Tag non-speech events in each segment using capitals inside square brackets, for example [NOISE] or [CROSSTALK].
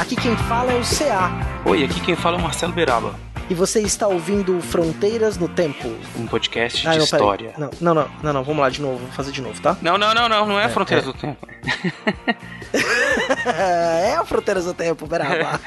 Aqui quem fala é o CA. Oi, aqui quem fala é o Marcelo Beraba, E você está ouvindo Fronteiras no Tempo. um podcast Ah, de não, história. Não, não, não, não, não, vamos lá de novo, vou fazer de novo, tá? Não, não, não, não, não é, Fronteiras é. do Tempo. [LAUGHS] é o Fronteiras do Tempo, Beraba.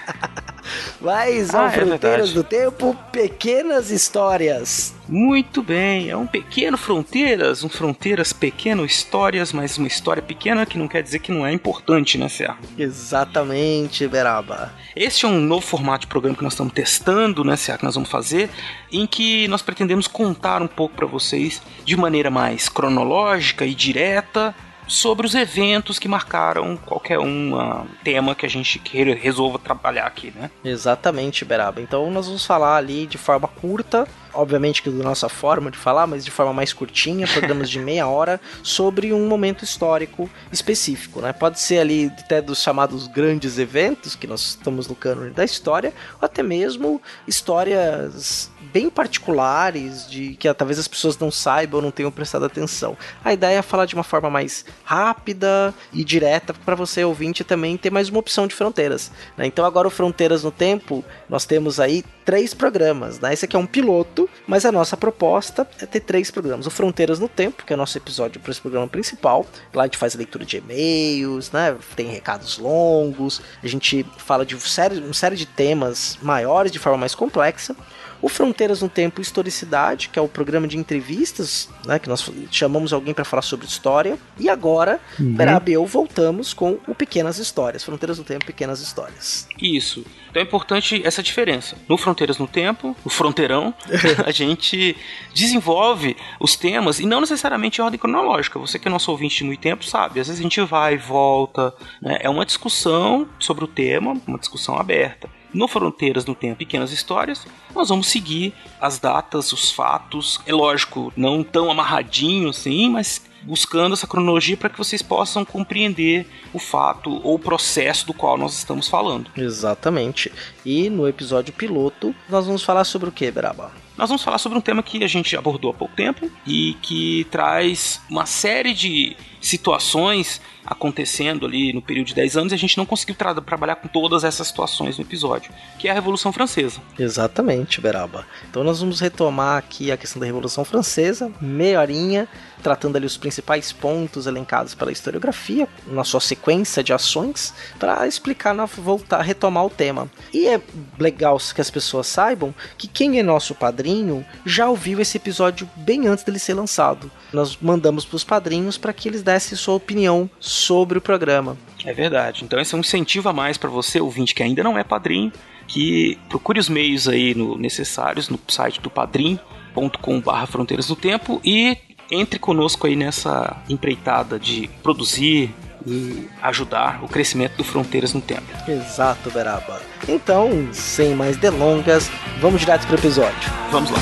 [LAUGHS] Mas Ah, é Fronteiras verdade. do Tempo, pequenas histórias. Muito bem, é um pequeno Fronteiras, um Fronteiras pequeno, histórias, mas uma história pequena que não quer dizer que não é importante, né, Cé? Exatamente, Beraba. Este é um novo formato de programa que nós estamos testando, né, Cé, que nós vamos fazer, em que nós pretendemos contar um pouco para vocês de maneira mais cronológica e direta sobre os eventos que marcaram qualquer um ah, tema que a gente queira, resolva trabalhar aqui, né? Exatamente, Beraba. Então nós vamos falar ali de forma curta, obviamente que da nossa forma de falar, mas de forma mais curtinha, programas de meia hora, sobre um momento histórico específico, né? Pode ser ali até dos chamados grandes eventos, que nós estamos no cânone da história, ou até mesmo histórias bem particulares, de que ah, talvez as pessoas não saibam ou não tenham prestado atenção. A ideia é falar de uma forma mais rápida e direta para você ouvinte também ter mais uma opção de fronteiras. né? Então agora o Fronteiras no Tempo, nós temos aí três programas. Né? Esse aqui é um piloto, mas a nossa proposta é ter três programas. O Fronteiras no Tempo, que é o nosso episódio para esse programa principal. Lá a gente faz a leitura de e-mails, né? tem recados longos, a gente fala de série, uma série de temas maiores de forma mais complexa. O Fronteiras no Tempo Historicidade, que é o programa de entrevistas, né, que nós chamamos alguém para falar sobre história. E agora, Uhum. Beraba e eu voltamos com o Pequenas Histórias. Fronteiras no Tempo, Pequenas Histórias. Isso. Então é importante essa diferença. No Fronteiras no Tempo, no Fronteirão, [LAUGHS] a gente desenvolve os temas e não necessariamente em ordem cronológica. Você que é nosso ouvinte de muito tempo sabe. Às vezes a gente vai e volta. né? É uma discussão sobre o tema, uma discussão aberta. No Fronteiras no Tempo, Pequenas Histórias, nós vamos seguir as datas, os fatos. É lógico, não tão amarradinho assim, mas buscando essa cronologia para que vocês possam compreender o fato ou o processo do qual nós estamos falando. Exatamente. E no episódio piloto, nós vamos falar sobre o que, Beraba? Nós vamos falar sobre um tema que a gente abordou há pouco tempo e que traz uma série de situações acontecendo ali no período de 10 anos e a gente não conseguiu tra- trabalhar com todas essas situações no episódio, que é a Revolução Francesa. Exatamente, Beraba. Então nós vamos retomar aqui a questão da Revolução Francesa, meia horinha, tratando ali os principais pontos elencados pela historiografia, na sua sequência de ações, para explicar, voltar, retomar o tema. E é legal que as pessoas saibam que quem é nosso padrinho já ouviu esse episódio bem antes dele ser lançado. Nós mandamos para os padrinhos para que eles dessem sua opinião sobre o programa. É verdade. Então esse é um incentivo a mais para você, ouvinte que ainda não é padrinho, que procure os meios aí no- necessários no site do padrim.com.br Fronteiras do Tempo e entre conosco aí nessa empreitada de produzir e ajudar o crescimento do Fronteiras no Tempo. Exato, Beraba. Então, sem mais delongas, vamos direto para o episódio. Vamos lá.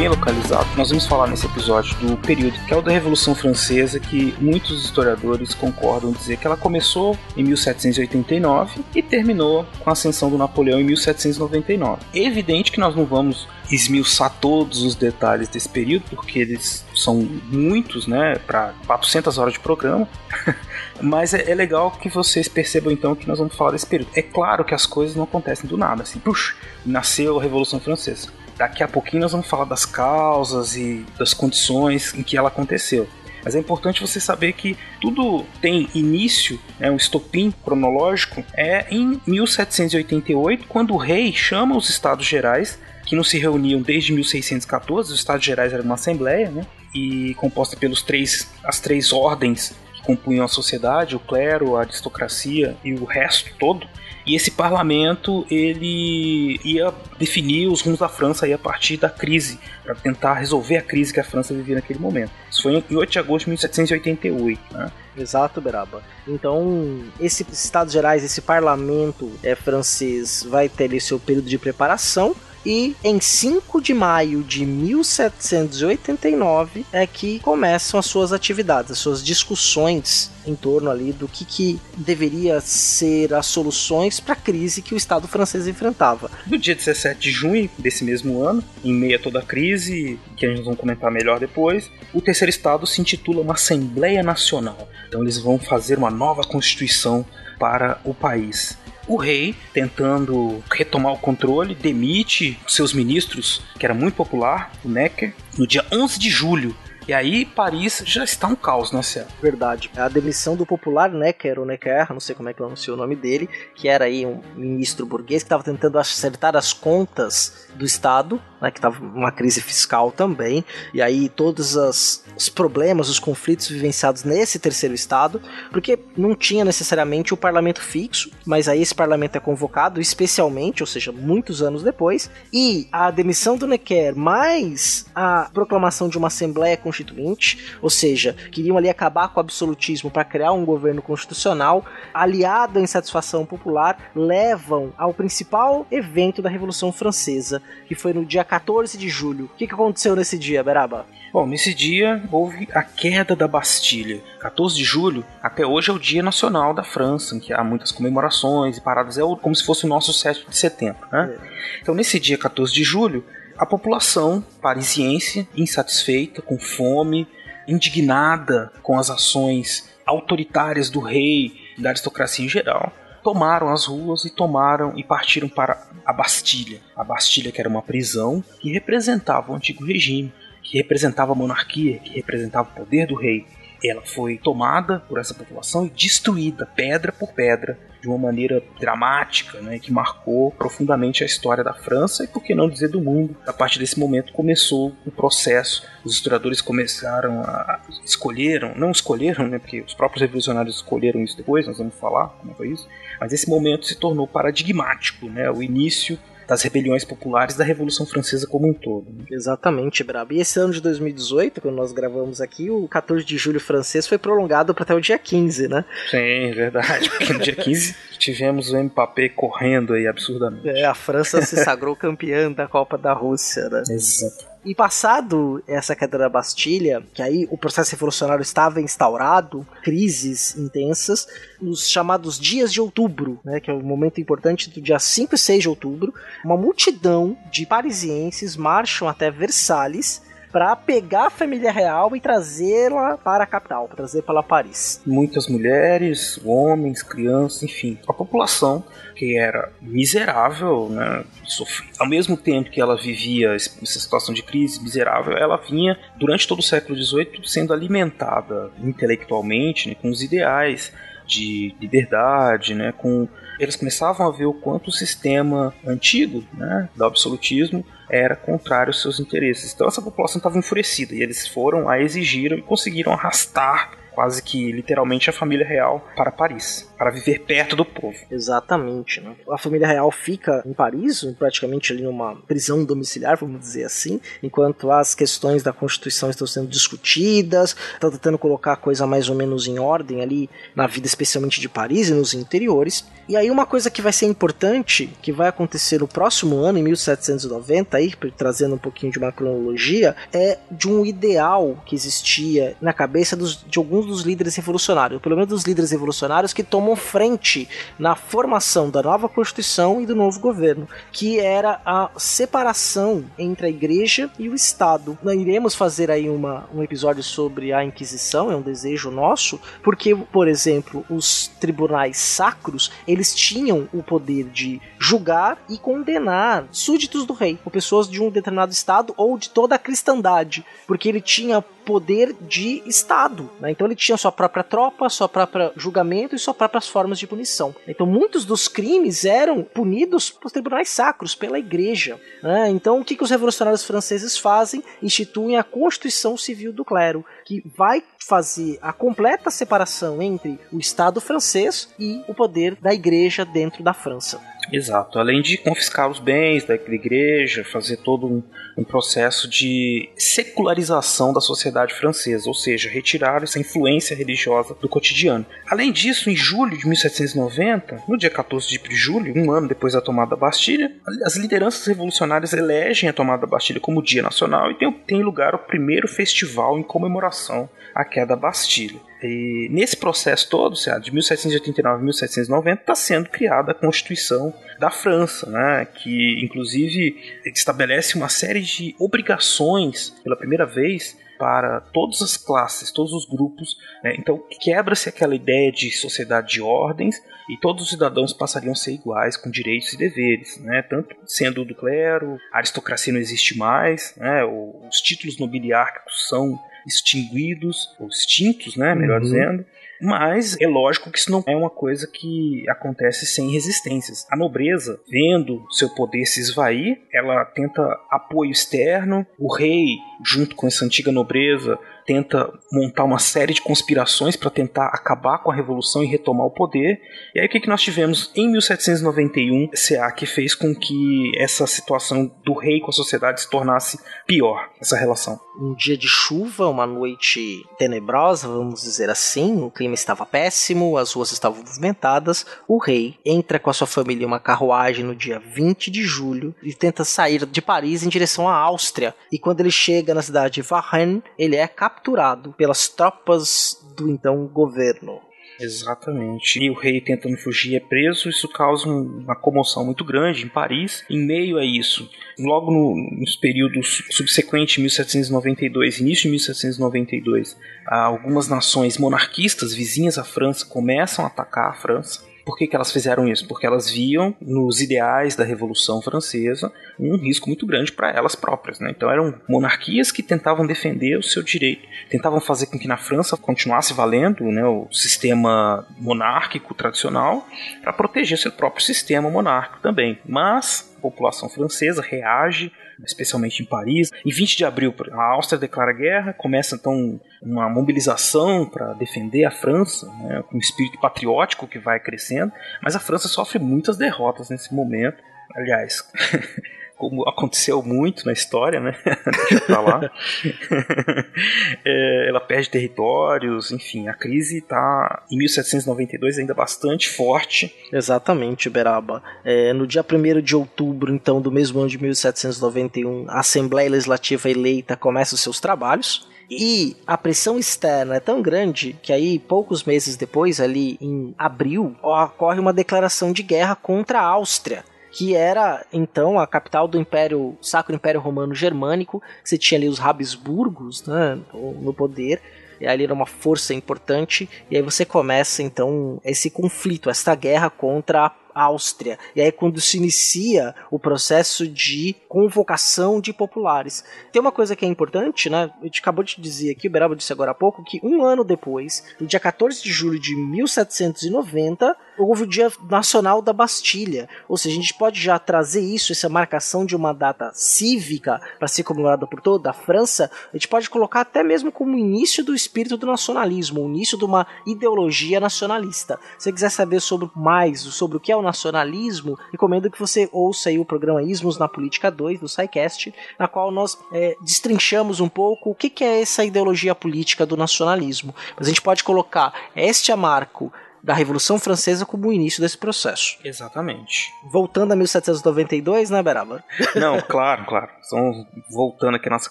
Bem localizado, nós vamos falar nesse episódio do período que é o da Revolução Francesa, que muitos historiadores concordam dizer que ela começou em 1789 e terminou com a ascensão do Napoleão em 1799. É evidente que nós não vamos esmiuçar todos os detalhes desse período, porque eles são muitos, né, para 400 horas de programa. [LAUGHS] Mas é, é legal que vocês percebam então que nós vamos falar desse período. É claro que as coisas não acontecem do nada, assim, puxa, nasceu a Revolução Francesa. Daqui a pouquinho nós vamos falar das causas e das condições em que ela aconteceu. Mas é importante você saber que tudo tem início, né, um estopim cronológico, é em 1788, quando o rei chama os Estados Gerais, que não se reuniam desde 1614, os Estados Gerais eram uma assembleia, né, e composta pelos três, as três ordens compunham a sociedade, o clero, a aristocracia e o resto todo. E esse parlamento ele ia definir os rumos da França aí a partir da crise, para tentar resolver a crise que a França vivia naquele momento. Isso foi em 8 de agosto de 1788. Né? Exato, Beraba. Então, esse Estados Gerais, esse parlamento é, francês, vai ter ali seu período de preparação e em 5 de maio de 1789 é que começam as suas atividades, as suas discussões em torno ali do que, que deveria ser as soluções para a crise que o Estado francês enfrentava. No dia 17 de junho desse mesmo ano, em meio a toda a crise, que a gente vai comentar melhor depois, o terceiro Estado se intitula uma Assembleia Nacional. Então eles vão fazer uma nova constituição para o país. O rei, tentando retomar o controle, demite seus ministros, que era muito popular, o Necker, no dia 11 de julho e aí Paris já está um caos, né, Céu? Verdade. A demissão do popular Necker, ou Necker, não sei como é que pronunciou o nome dele, que era aí um ministro burguês que estava tentando acertar as contas do Estado, né, que estava uma crise fiscal também, e aí todos as, os problemas, os conflitos vivenciados nesse terceiro Estado, porque não tinha necessariamente o parlamento fixo, mas aí esse parlamento é convocado especialmente, ou seja, muitos anos depois, e a demissão do Necker mais a proclamação de uma Assembleia Constituinte, ou seja, queriam ali acabar com o absolutismo para criar um governo constitucional, aliado à insatisfação popular, levam ao principal evento da Revolução Francesa, que foi no dia 14 de julho. O que, que aconteceu nesse dia, Beraba? Bom, nesse dia houve a queda da Bastilha. 14 de julho, até hoje é o Dia Nacional da França, em que há muitas comemorações e paradas, é como se fosse o nosso 7 de setembro. Né? É. Então, nesse dia 14 de julho, a população parisiense, insatisfeita, com fome, indignada com as ações autoritárias do rei e da aristocracia em geral, tomaram as ruas e tomaram e partiram para a Bastilha. A Bastilha que era uma prisão que representava o antigo regime, que representava a monarquia, que representava o poder do rei. Ela foi tomada por essa população e destruída pedra por pedra de uma maneira dramática, né, que marcou profundamente a história da França e, por que não dizer, do mundo. A partir desse momento começou o processo. Os historiadores começaram a escolheram, não escolheram, né, porque os próprios revolucionários escolheram isso depois, nós vamos falar como foi isso. Mas esse momento se tornou paradigmático, né, o início das rebeliões populares da Revolução Francesa como um todo. Né? Exatamente, Brabo. E esse ano de 2018, quando nós gravamos aqui, o 14 de julho francês foi prolongado para até o dia 15, né? Sim, verdade. Porque no dia 15 tivemos o Mbappé correndo aí absurdamente. É, a França se sagrou campeã da Copa da Rússia, né? Exato. E passado essa queda da Bastilha, que aí o processo revolucionário estava instaurado, crises intensas, nos chamados dias de outubro, né, que é o momento importante do dia 5 e 6 de outubro, uma multidão de parisienses marcham até Versalhes para pegar a família real e trazê-la para a capital, para trazer para Paris. Muitas mulheres, homens, crianças, enfim, a população que era miserável, né? Sofria. Ao mesmo tempo que ela vivia essa situação de crise miserável, ela vinha durante todo o século XVIII sendo alimentada intelectualmente né, com os ideais de liberdade, né, com eles começavam a ver o quanto o sistema antigo, né, do absolutismo, era contrário aos seus interesses. Então essa população estava enfurecida e eles foram a exigiram e conseguiram arrastar quase que literalmente a família real para Paris, para viver perto do povo. Exatamente. Né? A família real fica em Paris, praticamente ali numa prisão domiciliar, vamos dizer assim, enquanto as questões da Constituição estão sendo discutidas, estão tentando colocar a coisa mais ou menos em ordem ali na vida, especialmente de Paris e nos interiores. E aí uma coisa que vai ser importante, que vai acontecer no próximo ano, em 1790, aí, trazendo um pouquinho de uma cronologia, é de um ideal que existia na cabeça dos, de alguns dos líderes revolucionários, pelo menos dos líderes revolucionários que tomam frente na formação da nova Constituição e do novo governo, que era a separação entre a Igreja e o Estado. Nós iremos fazer aí uma, um episódio sobre a Inquisição, é um desejo nosso, porque, por exemplo, os tribunais sacros, eles tinham o poder de julgar e condenar súditos do rei, ou pessoas de um determinado estado ou de toda a cristandade, porque ele tinha poder de Estado. Né? Então ele tinha sua própria tropa, sua própria julgamento e suas próprias formas de punição. Então muitos dos crimes eram punidos por tribunais sacros, pela igreja. Né? Então o que, que os revolucionários franceses fazem? Instituem a Constituição Civil do Clero, que vai fazer a completa separação entre o Estado francês e o poder da igreja dentro da França. Exato. Além de confiscar os bens da igreja, fazer todo um, um, processo de secularização da sociedade francesa, ou seja, retirar essa influência religiosa do cotidiano. Além disso, em julho de 1790, no dia 14 de julho, um ano depois da tomada da Bastilha, as lideranças revolucionárias elegem a tomada da Bastilha como Dia Nacional e tem, tem lugar o primeiro festival em comemoração à queda da Bastilha. E nesse processo todo, de 1789 a 1790, está sendo criada a Constituição da França, né, que inclusive estabelece uma série de obrigações pela primeira vez para todas as classes, todos os grupos. Né? Então quebra-se aquela ideia de sociedade de ordens e todos os cidadãos passariam a ser iguais, com direitos e deveres, né? tanto sendo do clero, a aristocracia não existe mais, né? os títulos nobiliárquicos são extinguidos, ou extintos, né, melhor uhum. dizendo. Mas é lógico que isso não é uma coisa que acontece sem resistências. A nobreza, vendo seu poder se esvair, ela tenta apoio externo. O rei, junto com essa antiga nobreza, tenta montar uma série de conspirações para tentar acabar com a revolução e retomar o poder. E aí o que, que nós tivemos em 1791, CA, que fez com que essa situação do rei com a sociedade se tornasse pior, essa relação? Um dia de chuva, uma noite tenebrosa, vamos dizer assim, o clima estava péssimo, as ruas estavam movimentadas. O rei entra com a sua família em uma carruagem no dia 20 de julho e tenta sair de Paris em direção à Áustria. E quando ele chega na cidade de Varennes, ele é capturado pelas tropas do então governo. Exatamente. E o rei tentando fugir é preso, isso causa uma comoção muito grande em Paris. Em meio a isso, logo no, nos períodos subsequentes, 1792, início de 1792, algumas nações monarquistas vizinhas à França começam a atacar a França. Por que, que elas fizeram isso? Porque elas viam nos ideais da Revolução Francesa um risco muito grande para elas próprias. Né? Então eram monarquias que tentavam defender o seu direito, tentavam fazer com que na França continuasse valendo né, o sistema monárquico tradicional para proteger seu próprio sistema monárquico também. Mas a população francesa reage especialmente em Paris. Em 20 de abril, a Áustria declara guerra, começa então uma mobilização para defender a França, né, com um espírito patriótico que vai crescendo, mas a França sofre muitas derrotas nesse momento. Aliás, [LAUGHS] como aconteceu muito na história, né? [LAUGHS] Deixa falar. [LAUGHS] é, ela perde territórios, enfim, a crise está em 1792 ainda bastante forte. Exatamente, Beraba. É, no dia 1 de outubro, então, do mesmo ano de 1791, a Assembleia Legislativa eleita começa os seus trabalhos. E a pressão externa é tão grande que aí, poucos meses depois, ali em abril, ocorre uma declaração de guerra contra a Áustria que era então a capital do Império Sacro Império Romano Germânico. Você tinha ali os Habsburgos né, no poder. E ali era uma força importante, e aí você começa então esse conflito, esta guerra contra a Áustria. E aí quando se inicia o processo de convocação de populares. Tem uma coisa que é importante, né? A gente acabou de dizer aqui, o Beraba disse agora há pouco, que um ano depois, no dia 14 de julho de 1790, houve o Dia Nacional da Bastilha. Ou seja, a gente pode já trazer isso, essa marcação de uma data cívica para ser comemorada por toda a França, a gente pode colocar até mesmo como início do espírito do nacionalismo, o início de uma ideologia nacionalista. Se você quiser saber sobre mais sobre o que é o nacionalismo, recomendo que você ouça o programa Ismos na Política 2 do SciCast, na qual nós é, destrinchamos um pouco o que, que é essa ideologia política do nacionalismo. Mas a gente pode colocar este marco da Revolução Francesa como o início desse processo. Exatamente. Voltando a 1792, né, Beraba? [LAUGHS] Não, claro, claro. Então, voltando aqui à nossa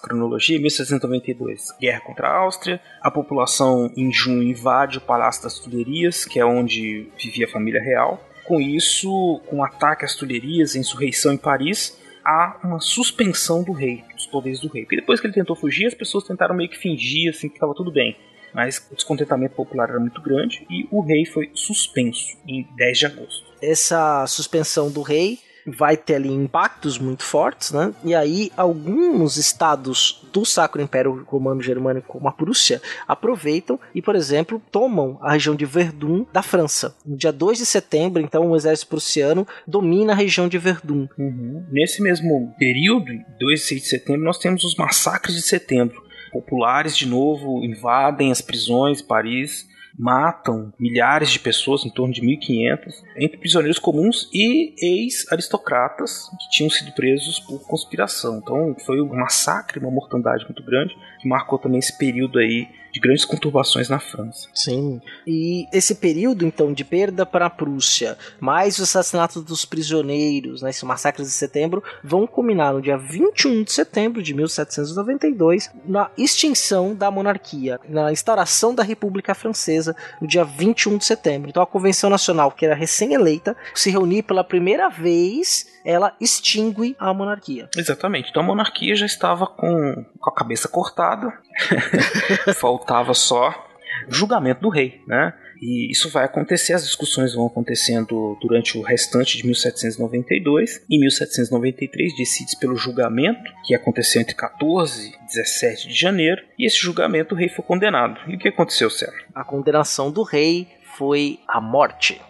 cronologia, 1792, guerra contra a Áustria, a população em junho invade o Palácio das Tulherias, que é onde vivia a família real. Com isso, com ataque às Tulherias, insurreição em Paris, há uma suspensão do rei, dos poderes do rei. Porque depois que ele tentou fugir, as pessoas tentaram meio que fingir assim que estava tudo bem mas o descontentamento popular era muito grande e o rei foi suspenso em 10 de agosto. Essa suspensão do rei vai ter ali impactos muito fortes, né? E aí alguns estados do Sacro Império Romano Germânico, como a Prússia, aproveitam e, por exemplo, tomam a região de Verdun da França. No dia 2 de setembro, então, o exército prussiano domina a região de Verdun. Uhum. Nesse mesmo período, 2 e 6 de setembro, nós temos os massacres de setembro. Populares, de novo, invadem as prisões, Paris, matam milhares de pessoas, em torno de 1.500, entre prisioneiros comuns e ex-aristocratas que tinham sido presos por conspiração. Então foi um massacre, uma mortandade muito grande, que marcou também esse período aí de grandes conturbações na França. Sim. E esse período, então, de perda para a Prússia, mais o assassinato dos prisioneiros, né, esses massacres de setembro, vão culminar no dia 21 de setembro de 1792, na extinção da monarquia, na instauração da República Francesa, no dia 21 de setembro. Então, a Convenção Nacional, que era recém-eleita, se reuniu pela primeira vez ela extingue a monarquia. Exatamente. Então a monarquia já estava com, com a cabeça cortada, [LAUGHS] [LAUGHS] faltava só julgamento do rei, né? E isso vai acontecer, as discussões vão acontecendo durante o restante de 1792. Em 1793 decide pelo julgamento, que aconteceu entre 14 e 17 de janeiro, e esse julgamento o rei foi condenado. E o que aconteceu, Sérgio? A condenação do rei foi a morte.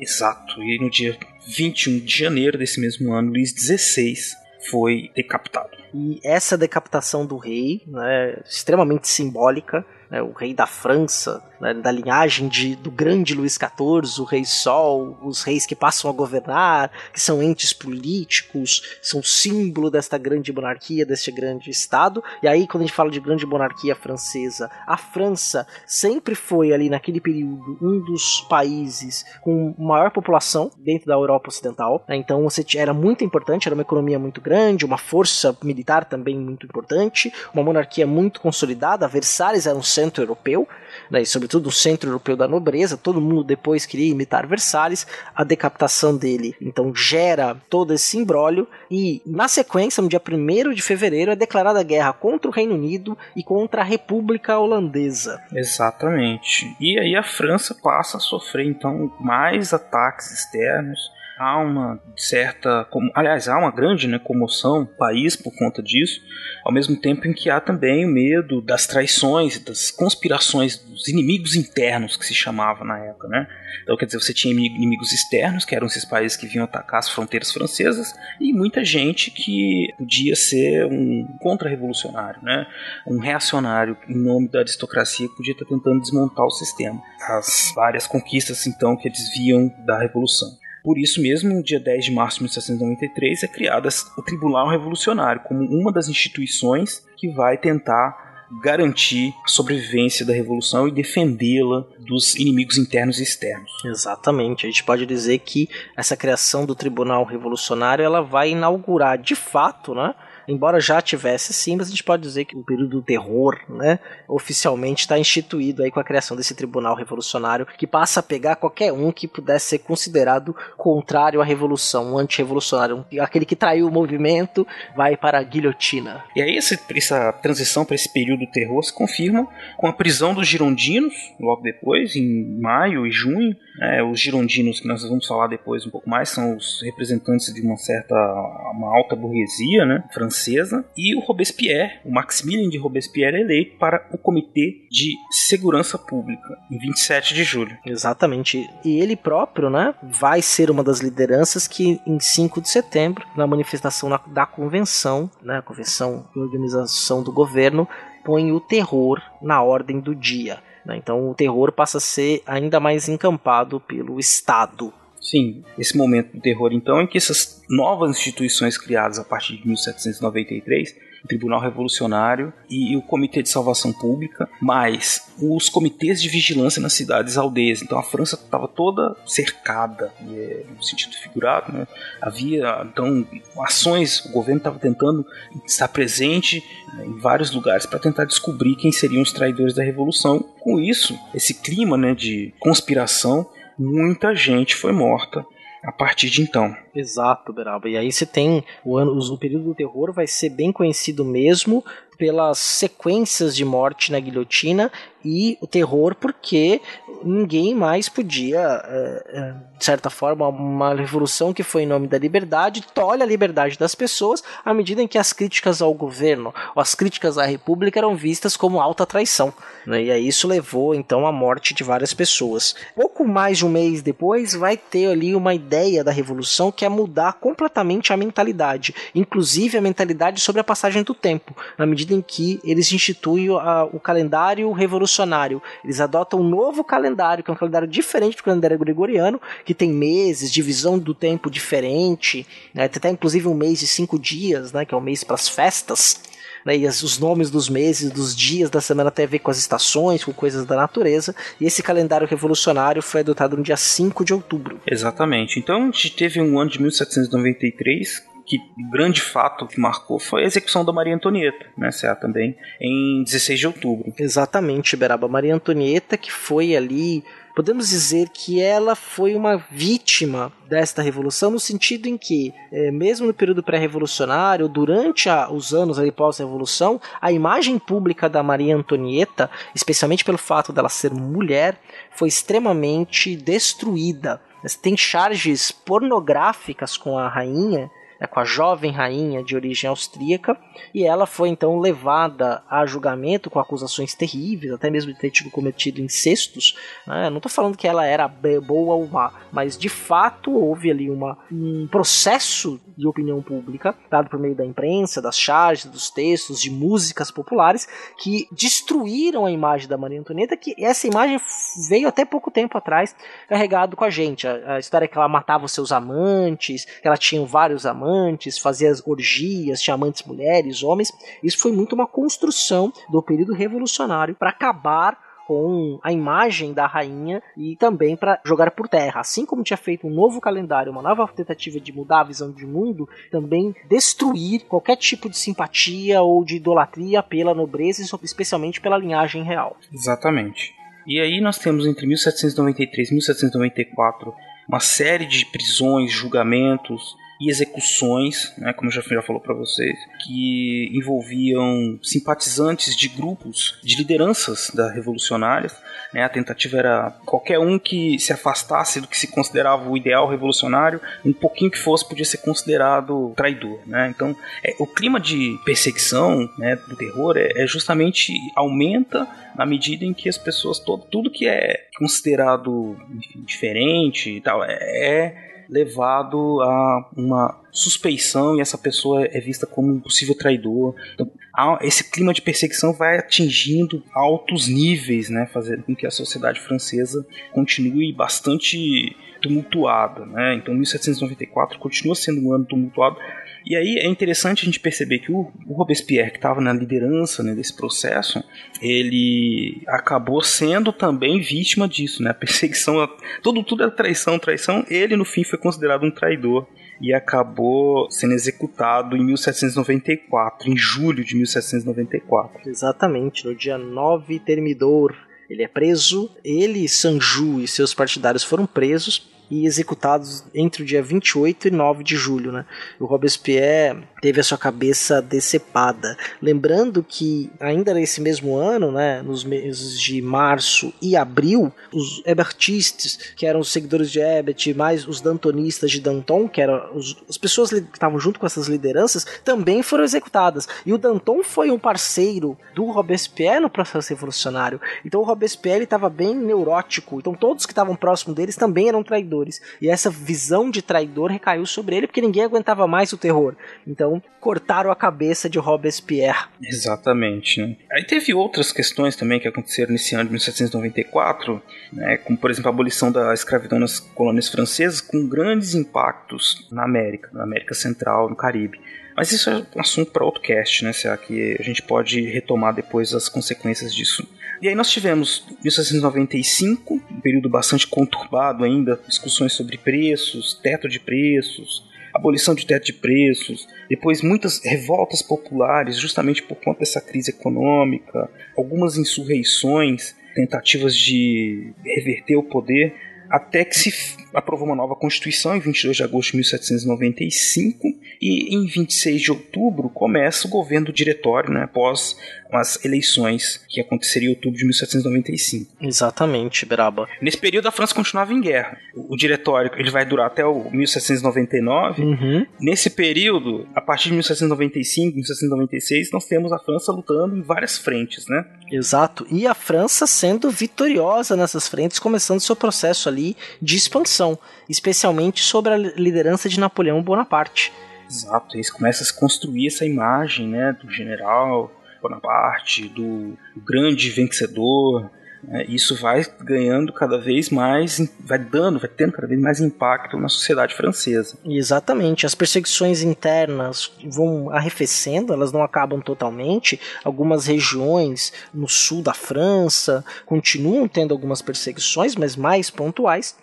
Exato, e no dia 21 de janeiro desse mesmo ano, Luís XVI foi decapitado. E essa decapitação do rei, né, extremamente simbólica, né, o rei da França, né, da linhagem de, do grande Luís XIV, o rei Sol, os reis que passam a governar, que são entes políticos, são símbolo desta grande monarquia, deste grande Estado. E aí, quando a gente fala de grande monarquia francesa, a França sempre foi ali naquele período um dos países com maior população dentro da Europa Ocidental. Né, então você era muito importante, era uma economia muito grande, uma força militar também muito importante, uma monarquia muito consolidada. Versalhes era um centro europeu, né, e sobretudo o centro europeu da nobreza, todo mundo depois queria imitar Versalhes, a decapitação dele então gera todo esse imbróglio, e na sequência, no dia 1 de fevereiro, é declarada guerra contra o Reino Unido e contra a República Holandesa. Exatamente. E aí a França passa a sofrer então mais ataques externos, há uma certa, aliás, há uma grande né, comoção no país por conta disso, ao mesmo tempo em que há também o medo das traições, das conspirações dos inimigos internos que se chamava na época, né? Então, quer dizer, você tinha inimigos externos, que eram esses países que vinham atacar as fronteiras francesas, e muita gente que podia ser um contra-revolucionário, né? Um reacionário em nome da aristocracia que podia estar tentando desmontar o sistema. As várias conquistas, então, que desviam da revolução. Por isso mesmo, no dia 10 de março de 1793 é criado o Tribunal Revolucionário como uma das instituições que vai tentar garantir a sobrevivência da revolução e defendê-la dos inimigos internos e externos. Exatamente. A gente pode dizer que essa criação do Tribunal Revolucionário ela vai inaugurar de fato, né, embora já tivesse sim, mas a gente pode dizer que o período do terror, né, oficialmente está instituído aí com a criação desse tribunal revolucionário que passa a pegar qualquer um que pudesse ser considerado contrário à revolução, um antirrevolucionário, aquele que traiu o movimento vai para a guilhotina. E aí essa, essa transição para esse período do terror se confirma com a prisão dos girondinos logo depois, em maio e junho. É, os girondinos que nós vamos falar depois um pouco mais são os representantes de uma certa, uma alta burguesia, né, francesa, e o Robespierre, o Maximilien de Robespierre é eleito para o Comitê de Segurança Pública em 27 de julho. Exatamente. E ele próprio, né, vai ser uma das lideranças que em 5 de setembro, na manifestação da convenção, né, convenção de organização do governo, põe o terror na ordem do dia. Né? Então o terror passa a ser ainda mais encampado pelo Estado. Sim, esse momento do terror, então, em que essas novas instituições criadas a partir de 1793 o Tribunal Revolucionário e o Comitê de Salvação Pública, mais os comitês de vigilância nas cidades aldeias. Então a França estava toda cercada, é, no sentido figurado. Né? Havia então ações, o governo estava tentando estar presente né, em vários lugares para tentar descobrir quem seriam os traidores da Revolução. Com isso, esse clima né, de conspiração, muita gente foi morta a partir de então. Exato, Beraba. E aí você tem o ano, o período do terror vai ser bem conhecido mesmo pelas sequências de morte na guilhotina e o terror porque ninguém mais podia, é, é, de certa forma, uma revolução que foi em nome da liberdade, tolhe a liberdade das pessoas à medida em que as críticas ao governo ou as críticas à república eram vistas como alta traição. Né? E aí isso levou então à morte de várias pessoas. Pouco mais de um mês depois vai ter ali uma ideia da revolução que é mudar completamente a mentalidade, inclusive a mentalidade sobre a passagem do tempo, na medida em que eles instituem a, o calendário revolucionário. Eles adotam um novo calendário, que é um calendário diferente do calendário gregoriano, que tem meses, divisão do tempo diferente, né? tem até inclusive um mês de cinco dias, né? que é o um mês para as festas. Né, e as, os nomes dos meses, dos dias da semana tem a ver com as estações, com coisas da natureza. E esse calendário revolucionário foi adotado no dia 5 de outubro. Exatamente. Então a gente teve um ano de 1793 que o grande fato que marcou foi a execução da Maria Antonieta, né, CA também, em 16 de outubro. Exatamente, Beraba. Maria Antonieta, que foi ali podemos dizer que ela foi uma vítima desta revolução no sentido em que, é, mesmo no período pré-revolucionário, durante a, os anos ali pós-revolução, a imagem pública da Maria Antonieta, especialmente pelo fato dela ser mulher, foi extremamente destruída. Tem charges pornográficas com a rainha né, com a jovem rainha de origem austríaca, e ela foi então levada a julgamento com acusações terríveis, até mesmo de ter tido cometido incestos. Né? Não estou falando que ela era boa ou má, mas de fato houve ali uma, um processo de opinião pública, dado por meio da imprensa, das charges, dos textos, de músicas populares, que destruíram a imagem da Maria Antonieta, que essa imagem veio até pouco tempo atrás carregado com a gente. A, a história é que ela matava os seus amantes, que ela tinha vários amantes, amantes, fazia orgias, tinha amantes mulheres, homens. Isso foi muito uma construção do período revolucionário para acabar com a imagem da rainha e também para jogar por terra. Assim como tinha feito um novo calendário, uma nova tentativa de mudar a visão de mundo, também destruir qualquer tipo de simpatia ou de idolatria pela nobreza, especialmente pela linhagem real. Exatamente. E aí nós temos entre 1793 e 1794 uma série de prisões, julgamentos, e execuções, né, como já, já falou para vocês, que envolviam simpatizantes de grupos de lideranças da revolucionárias. Né, a tentativa era qualquer um que se afastasse do que se considerava o ideal revolucionário, um pouquinho que fosse, podia ser considerado traidor. Né? Então, é, o clima de perseguição, né, do terror, é, é justamente aumenta na medida em que as pessoas, todo, tudo que é considerado enfim, diferente e tal, é, é levado a uma suspeição e essa pessoa é vista como um possível traidor. Então, esse clima de perseguição vai atingindo altos níveis, né, fazendo com que a sociedade francesa continue bastante tumultuada. Né? Então, 1794 continua sendo um ano tumultuado e aí é interessante a gente perceber que o, o Robespierre, que estava na liderança né, desse processo, ele acabou sendo também vítima disso, né? A perseguição, tudo, tudo é traição, traição. Ele, no fim, foi considerado um traidor e acabou sendo executado em 1794, em julho de 1794. Exatamente, no dia 9 Termidor. Ele é preso, ele, Sanju e seus partidários foram presos e executados entre o dia 28 e 9 de julho. Né? O Robespierre teve a sua cabeça decepada. Lembrando que ainda nesse mesmo ano, né, nos meses de março e abril, os Hebertistes, que eram os seguidores de Hebert, mais os dantonistas de Danton, que eram os, as pessoas que estavam junto com essas lideranças, também foram executadas. E o Danton foi um parceiro do Robespierre no processo revolucionário. Então o Robespierre estava bem neurótico. Então todos que estavam próximo deles também eram traidores. E essa visão de traidor recaiu sobre ele porque ninguém aguentava mais o terror. Então então cortaram a cabeça de Robespierre. Exatamente. Né? Aí teve outras questões também que aconteceram nesse ano de 1794, né, como por exemplo a abolição da escravidão nas colônias francesas, com grandes impactos na América, na América Central, no Caribe. Mas isso é um assunto para outro cast, né? Será que a gente pode retomar depois as consequências disso? E aí nós tivemos 1795, um período bastante conturbado ainda, discussões sobre preços, teto de preços, abolição de teto de preços, depois muitas revoltas populares, justamente por conta dessa crise econômica, algumas insurreições, tentativas de reverter o poder, até que se aprovou uma nova Constituição em 22 de agosto de 1795, E em 26 de outubro começa o governo do diretório, né, após as eleições que aconteceriam em outubro de 1795. Exatamente, Beraba. Nesse período a França continuava em guerra. O, o diretório ele vai durar até o 1799. Uhum. Nesse período, a partir de 1795, 1796, nós temos a França lutando em várias frentes, né? Exato. E a França sendo vitoriosa nessas frentes, começando seu processo ali de expansão, especialmente sobre a liderança de Napoleão Bonaparte. Exato, eles começam a se construir essa imagem, né, do general Bonaparte, do, grande vencedor, né, isso vai ganhando cada vez mais, vai dando, vai tendo cada vez mais impacto na sociedade francesa. Exatamente, as perseguições internas vão arrefecendo, elas não acabam totalmente. Algumas regiões no sul da França continuam tendo algumas perseguições, mas mais pontuais.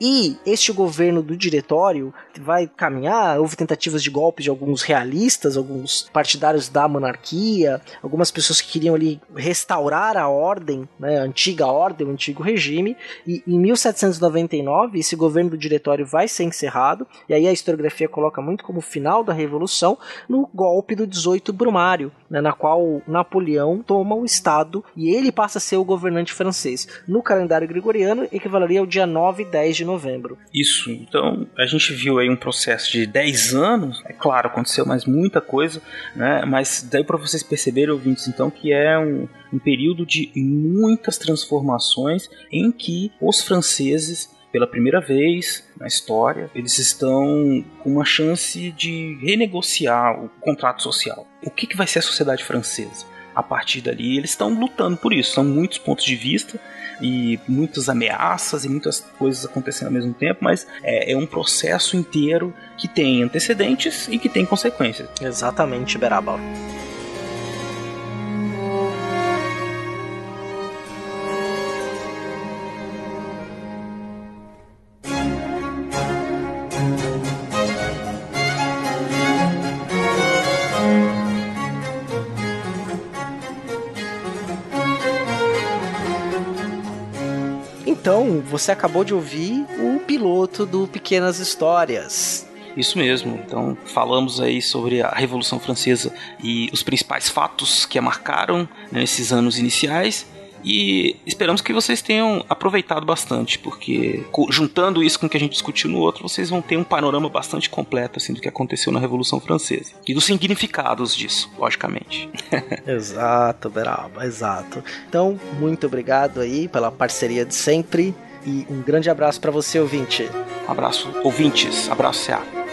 E este governo do diretório vai caminhar. Houve tentativas de golpe de alguns realistas, alguns partidários da monarquia, algumas pessoas que queriam ali restaurar a ordem, né, a antiga ordem, o antigo regime. E em 1799, esse governo do diretório vai ser encerrado. E aí a historiografia coloca muito como final da revolução no golpe do 18 Brumário, né, na qual Napoleão toma o Estado e ele passa a ser o governante francês. No calendário gregoriano, equivaleria ao dia 9 e 10 de novembro. Isso, então a gente viu aí um processo de 10 anos, é claro, aconteceu mais muita coisa, né? mas daí para vocês perceberem, ouvintes, então, que é um, um período de muitas transformações em que os franceses pela primeira vez na história, eles estão com uma chance de renegociar o contrato social. O que, que vai ser a sociedade francesa? A partir dali, eles estão lutando por isso. São muitos pontos de vista e muitas ameaças e muitas coisas acontecendo ao mesmo tempo, mas é, é um processo inteiro que tem antecedentes e que tem consequências. Exatamente, Berabal. Você acabou de ouvir o piloto do Pequenas Histórias. Isso mesmo. Então, falamos aí sobre a Revolução Francesa e os principais fatos que a marcaram nesses anos iniciais. E esperamos que vocês tenham aproveitado bastante, porque juntando isso com o que a gente discutiu no outro, vocês vão ter um panorama bastante completo assim do que aconteceu na Revolução Francesa e dos significados disso, logicamente. [LAUGHS] exato, Beraba, exato. Então, muito obrigado aí pela parceria de sempre e um grande abraço para você, ouvinte. Um abraço, ouvintes. Abraço, CA.